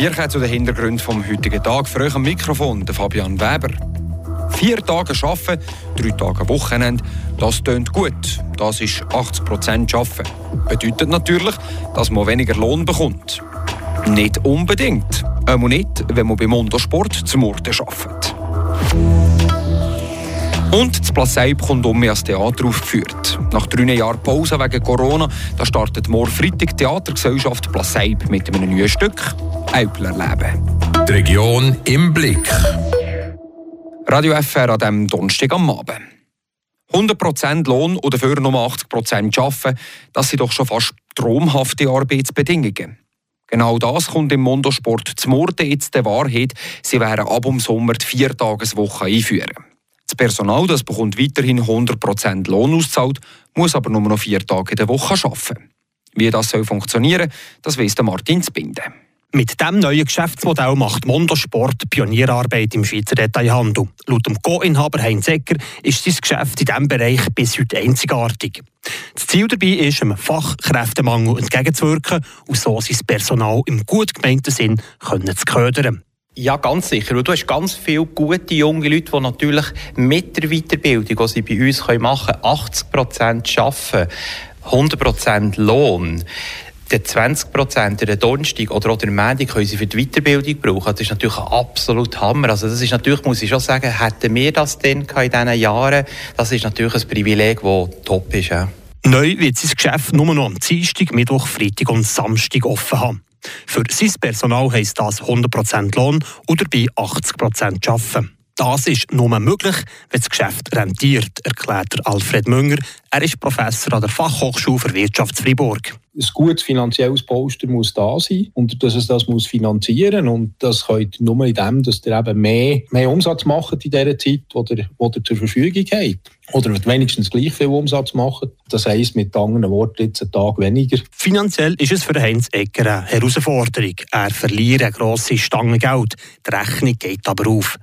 Hier kommt zu den Hintergründen vom heutigen Tag. Für euch am Mikrofon der Fabian Weber. Vier Tage arbeiten, drei Tage Wochenende, das tönt gut. Das ist 80 Prozent arbeiten. Bedeutet natürlich, dass man weniger Lohn bekommt. Nicht unbedingt. Auch nicht, wenn man beim Mondosport zum Morden arbeitet. Und das Placeib kommt um als Theater aufgeführt. Nach drei Jahren Pause wegen Corona da startet morgen Freitag die Theatergesellschaft Placeib mit einem neuen Stück «Euplerleben». Die Region im Blick. Radio FR an diesem Donnerstag am Abend. 100% Lohn oder dafür nur 80% arbeiten, das sind doch schon fast traumhafte Arbeitsbedingungen. Genau das kommt im Mondosport zum Morden jetzt der Wahrheit. Sie werden ab dem Sommer die Viertageswoche einführen. Das Personal das bekommt weiterhin 100% Lohn auszahlt, muss aber nur noch vier Tage in der Woche arbeiten. Wie das soll funktionieren, das weiss Martin Zbinde. Mit diesem neuen Geschäftsmodell macht Mondo Sport Pionierarbeit im Schweizer Detailhandel. Laut dem Co-Inhaber Heinz Ecker ist sein Geschäft in diesem Bereich bis heute einzigartig. Das Ziel dabei ist, einem Fachkräftemangel entgegenzuwirken und so sein Personal im gut gemeinten Sinn zu ködern. Ja, ganz sicher. du hast ganz viele gute junge Leute, die natürlich mit der Weiterbildung, die sie bei uns machen können, 80 Prozent arbeiten, 100 Prozent Lohn. Die 20 Prozent der Donnerstag oder der Montag können sie für die Weiterbildung brauchen. Das ist natürlich ein absolut Hammer. Also das ist natürlich, muss ich schon sagen, hätten wir das denn in diesen Jahren, das ist natürlich ein Privileg, das top ist. Ja. Neu wird sein Geschäft nur noch am Dienstag, Mittwoch, Freitag und Samstag offen haben. Für sein Personal heisst das 100% Lohn oder bei 80% arbeiten. Das ist nur möglich, wenn das Geschäft rentiert, erklärt Alfred Münger. Er ist Professor an der Fachhochschule für Wirtschaft Freiburg ein gutes finanzielles Polster muss da sein und dass es das muss finanzieren und das könnt nur in dem, dass ihr eben mehr, mehr Umsatz macht in dieser Zeit, die ihr, die ihr zur Verfügung habt. Oder wenigstens gleich viel Umsatz machen. Das heisst mit anderen Worten jetzt einen Tag weniger. Finanziell ist es für Heinz Egger eine Herausforderung. Er verliert eine grosse Stange Geld. Die Rechnung geht aber auf.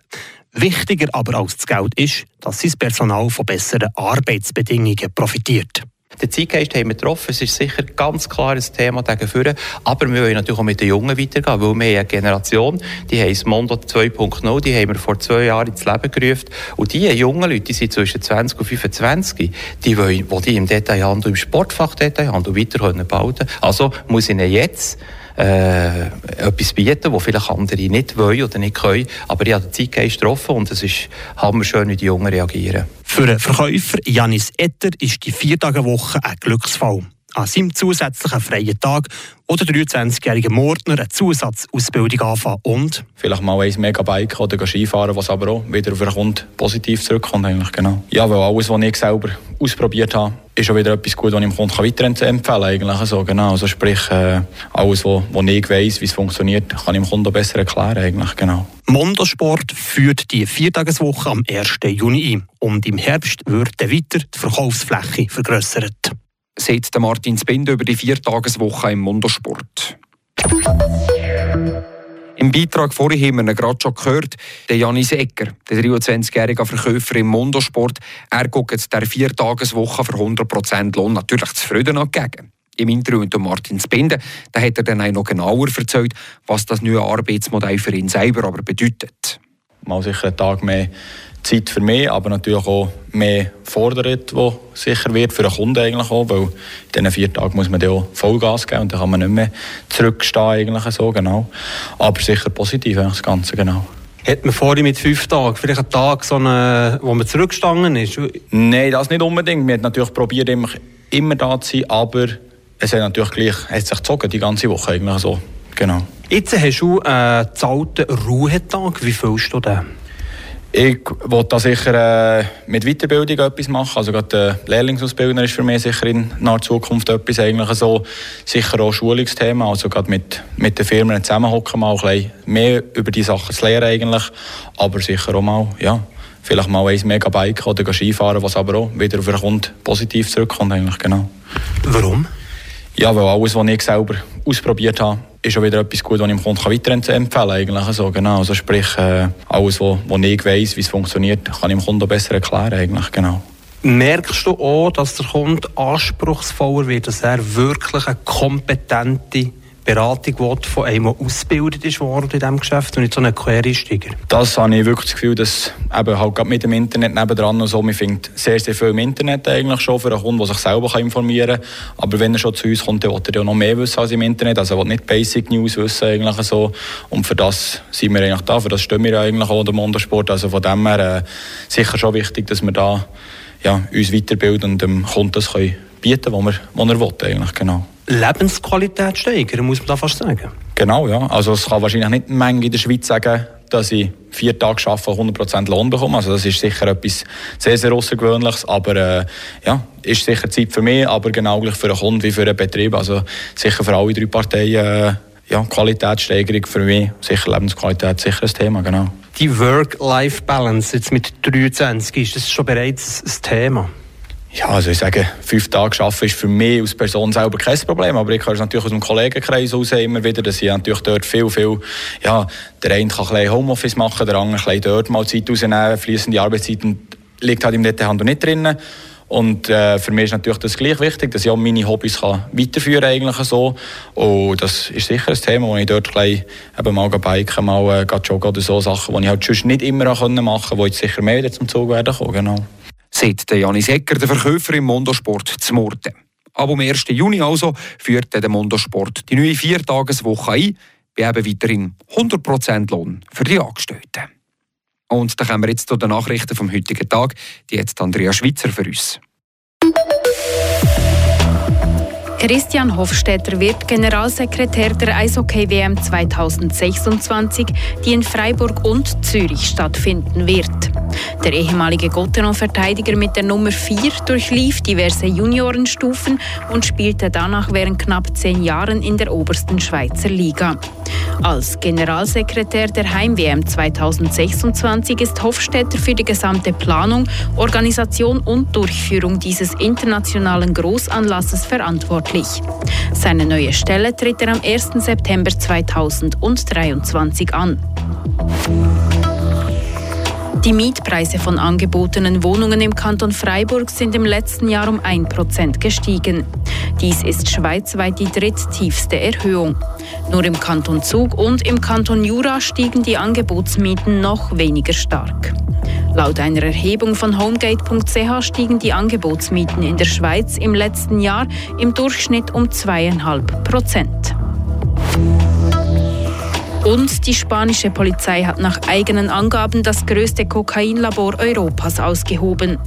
Wichtiger aber als das Geld ist, dass sein Personal von besseren Arbeitsbedingungen profitiert. Den Zeitgeist haben wir getroffen. Es ist sicher ganz klar ein Thema dagegen Aber wir wollen natürlich auch mit den Jungen weitergehen, weil wir eine Generation, die heisst Mondo 2.0, die haben wir vor zwei Jahren ins Leben gerufen. Und diese jungen Leute, die sind zwischen 20 und 25, die wollen, die, im Detailhandel, im Sportfachdetailhandel weiter bauen können. Also muss ihnen jetzt äh, etwas bieten, was vielleicht andere nicht wollen oder nicht können. Aber ich habe den Zeitgeist getroffen und es ist hammerschön, wie die Jungen reagieren. Für den Verkäufer Janis Etter ist die Viertagewoche ein Glücksfall. An seinem zusätzlichen freien Tag oder 23-jährige Mordner eine Zusatzausbildung anfangen und vielleicht mal ein Megabike oder Skifahren, was aber auch wieder auf den positiv zurückkommt eigentlich, genau. Ja, weil alles, was ich selber ausprobiert habe, ist auch wieder etwas gut, was ich dem Kunden weiterempfehlen kann. Eigentlich so, genau. Also sprich, äh, alles, was, was ich weiss, wie es funktioniert, kann ich dem Kunden besser erklären. Eigentlich, genau. Mondosport führt die Viertageswoche am 1. Juni ein und im Herbst wird dann weiter die Verkaufsfläche vergrößert. Sagt Martin Spinde über die Viertageswoche im Mondosport. Im Beitrag vorhin haben wir ihn gerade schon gehört, der Janis Ecker, der 23-jährige Verkäufer im Mondosport. Er guckt der Viertageswoche für 100% Lohn natürlich zufrieden entgegen. Im Interview mit Martin Spinde da hat er dann auch noch genauer erzählt, was das neue Arbeitsmodell für ihn selber aber bedeutet. Mal sicher einen Tag mehr Zeit für mich, aber natürlich auch mehr fordert, wo sicher wird für den Kunden eigentlich auch, weil in diesen vier Tagen muss man ja auch Vollgas geben und dann kann man nicht mehr zurückstehen eigentlich so, genau. Aber sicher positiv das Ganze, genau. Hat man vorhin mit fünf Tagen vielleicht einen Tag, so eine, wo man zurückgestanden ist? Nein, das nicht unbedingt. Wir haben natürlich probiert, immer, immer da zu sein, aber es hat natürlich gleich hat sich gezogen, die ganze Woche eigentlich so. Genau. Jetzt hast du einen zahlten Ruhetag. Wie fühlst du den? Ich wollte da sicher äh, mit Weiterbildung etwas machen. Also gerade äh, Lehrlingsausbildner ist für mich sicher in naher Zukunft etwas eigentlich so. Sicher auch Schulungsthema, also gerade mit, mit den Firmen zusammenhocken, mal ein bisschen mehr über die Sachen zu lernen eigentlich. Aber sicher auch mal, ja, vielleicht mal ein Megabike oder Skifahren, was aber auch wieder auf den Kunden positiv zurückkommt eigentlich, genau. Warum? Ja, weil alles, was ich selber ausprobiert habe, ist auch wieder etwas gut, was ich dem Kunden weiterempfehlen kann. Eigentlich so, genau. Also sprich, äh, alles, was, was ich weiss, wie es funktioniert, kann ich dem Kunden besser erklären. Eigentlich, genau. Merkst du auch, dass der Kunde anspruchsvoller wird, dass er wirklich eine kompetente Beratung will, von einem, der ausgebildet ist worden in diesem Geschäft und nicht so ein Quereinsteiger? Das habe ich wirklich das Gefühl, dass eben halt gerade mit dem Internet nebendran und so, man findet sehr, sehr viel im Internet eigentlich schon für einen Kunden, der sich selber informieren kann. Aber wenn er schon zu uns kommt, dann will er ja noch mehr wissen als im Internet. Also er will nicht Basic News wissen eigentlich so. Und für das sind wir eigentlich da, für das stehen wir eigentlich auch, der Motorsport. Also von dem her äh, sicher schon wichtig, dass wir da ja, uns weiterbilden und dem Kunden das können bieten, wir, was er will eigentlich, genau. Lebensqualität steigern, muss man da fast sagen. Genau, ja. Also es kann wahrscheinlich nicht eine Menge in der Schweiz sagen, dass ich vier Tage arbeite und 100% Lohn bekomme. Also das ist sicher etwas sehr, sehr Außergewöhnliches, aber äh, ja, ist sicher Zeit für mich, aber genau gleich für einen Kunden wie für einen Betrieb. Also sicher für alle drei Parteien äh, ja, Qualitätssteigerung für mich, sicher Lebensqualität, sicher ein Thema, genau. Die Work-Life-Balance jetzt mit 23, ist das schon bereits ein Thema? Ja, also ich sage, fünf Tage arbeiten ist für mich als Person selber kein Problem, aber ich höre es natürlich aus dem Kollegenkreis raus immer wieder, dass ich natürlich dort viel, viel, ja, der eine kann ein bisschen Homeoffice machen, der andere ein dort mal Zeit rausnehmen, fließende Arbeitszeiten liegt halt im Detailhandel nicht drin. Und äh, für mich ist natürlich das gleich wichtig, dass ich auch meine Hobbys kann weiterführen eigentlich so. Und das ist sicher ein Thema, wo ich dort gleich eben mal biken, mal äh, joggen oder so Sachen, die ich halt sonst nicht immer machen konnte, die jetzt sicher mehr zum Zug werden kommen, genau sagt Janis Ecker, der Verkäufer im Mondosport zu Murten. Ab dem 1. Juni also führt der Mondosport die neue Viertageswoche ein, bei eben weiterhin 100% Lohn für die Angestellten. Und da kommen wir jetzt zu den Nachrichten vom heutigen Tag, die jetzt Andrea Schwitzer für uns. Christian Hofstetter wird Generalsekretär der Eishockey-WM 2026, die in Freiburg und Zürich stattfinden wird. Der ehemalige Gotteron-Verteidiger mit der Nummer 4 durchlief diverse Juniorenstufen und spielte danach während knapp zehn Jahren in der obersten Schweizer Liga. Als Generalsekretär der Heim-WM 2026 ist Hofstetter für die gesamte Planung, Organisation und Durchführung dieses internationalen Großanlasses verantwortlich. Seine neue Stelle tritt er am 1. September 2023 an. Die Mietpreise von angebotenen Wohnungen im Kanton Freiburg sind im letzten Jahr um 1% gestiegen. Dies ist schweizweit die dritttiefste Erhöhung. Nur im Kanton Zug und im Kanton Jura stiegen die Angebotsmieten noch weniger stark. Laut einer Erhebung von homegate.ch stiegen die Angebotsmieten in der Schweiz im letzten Jahr im Durchschnitt um 2,5 Prozent. Und die spanische Polizei hat nach eigenen Angaben das größte Kokainlabor Europas ausgehoben.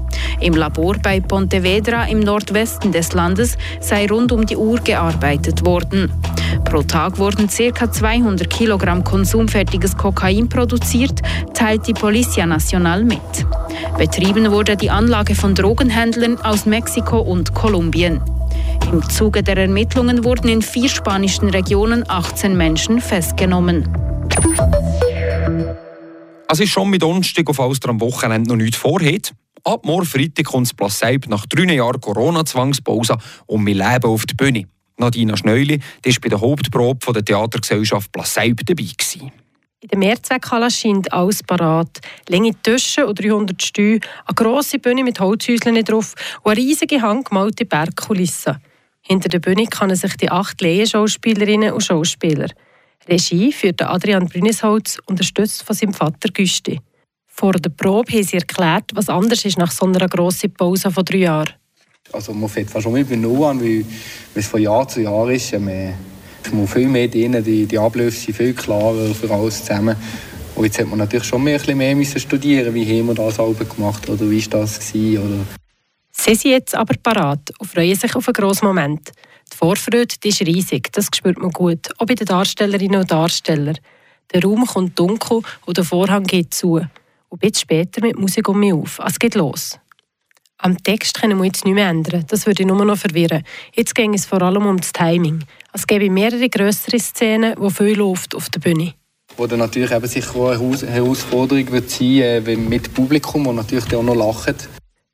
Im Labor bei Pontevedra im Nordwesten des Landes sei rund um die Uhr gearbeitet worden. Pro Tag wurden ca. 200 Kilogramm konsumfertiges Kokain produziert, teilt die Policia Nacional mit. Betrieben wurde die Anlage von Drogenhändlern aus Mexiko und Kolumbien. Im Zuge der Ermittlungen wurden in vier spanischen Regionen 18 Menschen festgenommen. Es ist schon mit Donnerstag auf Austria am Wochenende noch nichts vorhat. Ab morgen Freitag kommt das Plasseib nach drei Jahren Corona-Zwangspause und wir leben auf der Bühne. Nadina Schneuli war bei der Hauptprobe der Theatergesellschaft Plasseib dabei. Gewesen. In der Mehrzweckhalle scheint alles parat. Länge Tischen und 300 Stühle, eine grosse Bühne mit Holzhäuschen drauf und eine riesige handgemalte Bergkulisse. Hinter der Bühne können sich die acht Laienschauspielerinnen und Schauspieler. Regie führt Adrian Brünisholz, unterstützt von seinem Vater Güsti. Vor der Probe haben sie erklärt, was anders ist nach so einer grossen Pause von drei Jahren. Also man fängt fast schon mit Null an, weil es von Jahr zu Jahr ist. Man muss viel mehr drin, die, die Abläufe sind viel klarer für alles zusammen. Und jetzt hat man natürlich schon mehr, ein mehr studieren, wie haben wir das selber gemacht oder wie war das gewesen, oder Sie sind jetzt aber parat und freuen sich auf einen grossen Moment. Die Vorfreude die ist riesig, das spürt man gut, auch bei den Darstellerinnen und Darstellern. Der Raum kommt dunkel und der Vorhang geht zu. Und ein später mit Musik um mich auf. Es geht los. Am Text können wir jetzt nicht mehr ändern, das würde nur noch verwirren. Jetzt ging es vor allem um das Timing. Es gäbe mehrere größere Szenen, wo viel Luft auf der Bühne. Wo dann natürlich eben sicher auch eine Herausforderung wird sein äh, mit Publikum, das natürlich auch noch lacht.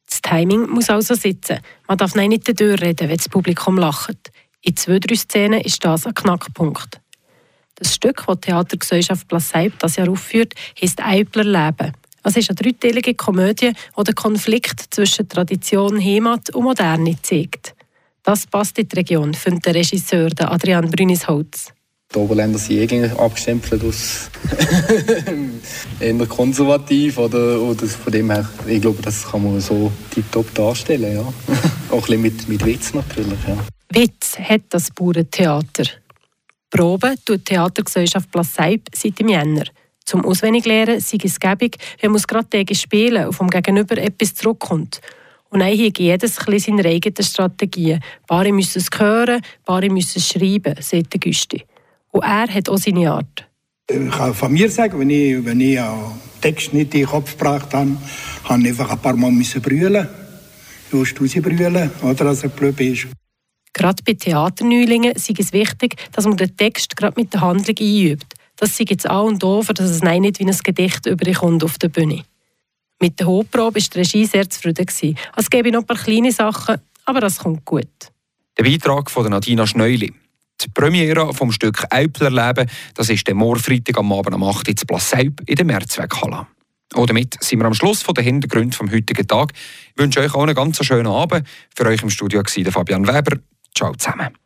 Das Timing muss also sitzen. Man darf nicht in der Tür reden, wenn das Publikum lacht. In zwei, drei Szenen ist das ein Knackpunkt. Das Stück, das die Theatergesellschaft Plasseib das Jahr aufführt, heisst Eibler Leben. Es ist eine dreiteilige Komödie, die den Konflikt zwischen Tradition, Heimat und Moderne zeigt. Das passt in die Region, findet der Regisseur Adrian Brünisholz. Die Oberländer sind eh abgestempelt aus eher konservativ oder, oder von dem her, ich glaube, das kann man so tiptop darstellen, ja. Auch ein bisschen mit, mit Witz natürlich, ja. Witz hat das Bauerntheater. Proben tut die Theatergesellschaft Plasseib seit dem Jänner. Zum Auswendiglernen sei es gäbig, wenn man gerade Tage spielen und vom Gegenüber etwas zurückkommt. Und dann hat jedes ein seine eigenen Strategien. Paare müssen es hören, Paare müssen es schreiben, sagt der Güsti. Und er hat auch seine Art. Ich kann von mir sagen, wenn ich, wenn ich einen Text nicht in den Kopf gebracht habe, habe ich einfach ein paar Mal brüllen. Du musst rausbrüllen, oder, dass er blöd ist. Gerade bei Theaterneulingen ist es wichtig, dass man den Text gerade mit der Handlung einübt. Das ist jetzt A und O, dass es nicht wie ein Gedicht überkommt auf der Bühne. Mit der Hochprobe war die Regie sehr zufrieden. Es gäbe noch ein paar kleine Sachen, aber das kommt gut. Der Beitrag von Nadina Schneuli. Die Premiere vom Stück Eipler Leben, das ist der morgen Freitag am Abend am 8. Uhr in Plasseib in der Mehrzweckhalle. Und damit sind wir am Schluss von der Hintergründe vom heutigen Tag. Ich wünsche euch auch einen ganz schönen Abend. Für euch im Studio war Fabian Weber. Ciao zusammen.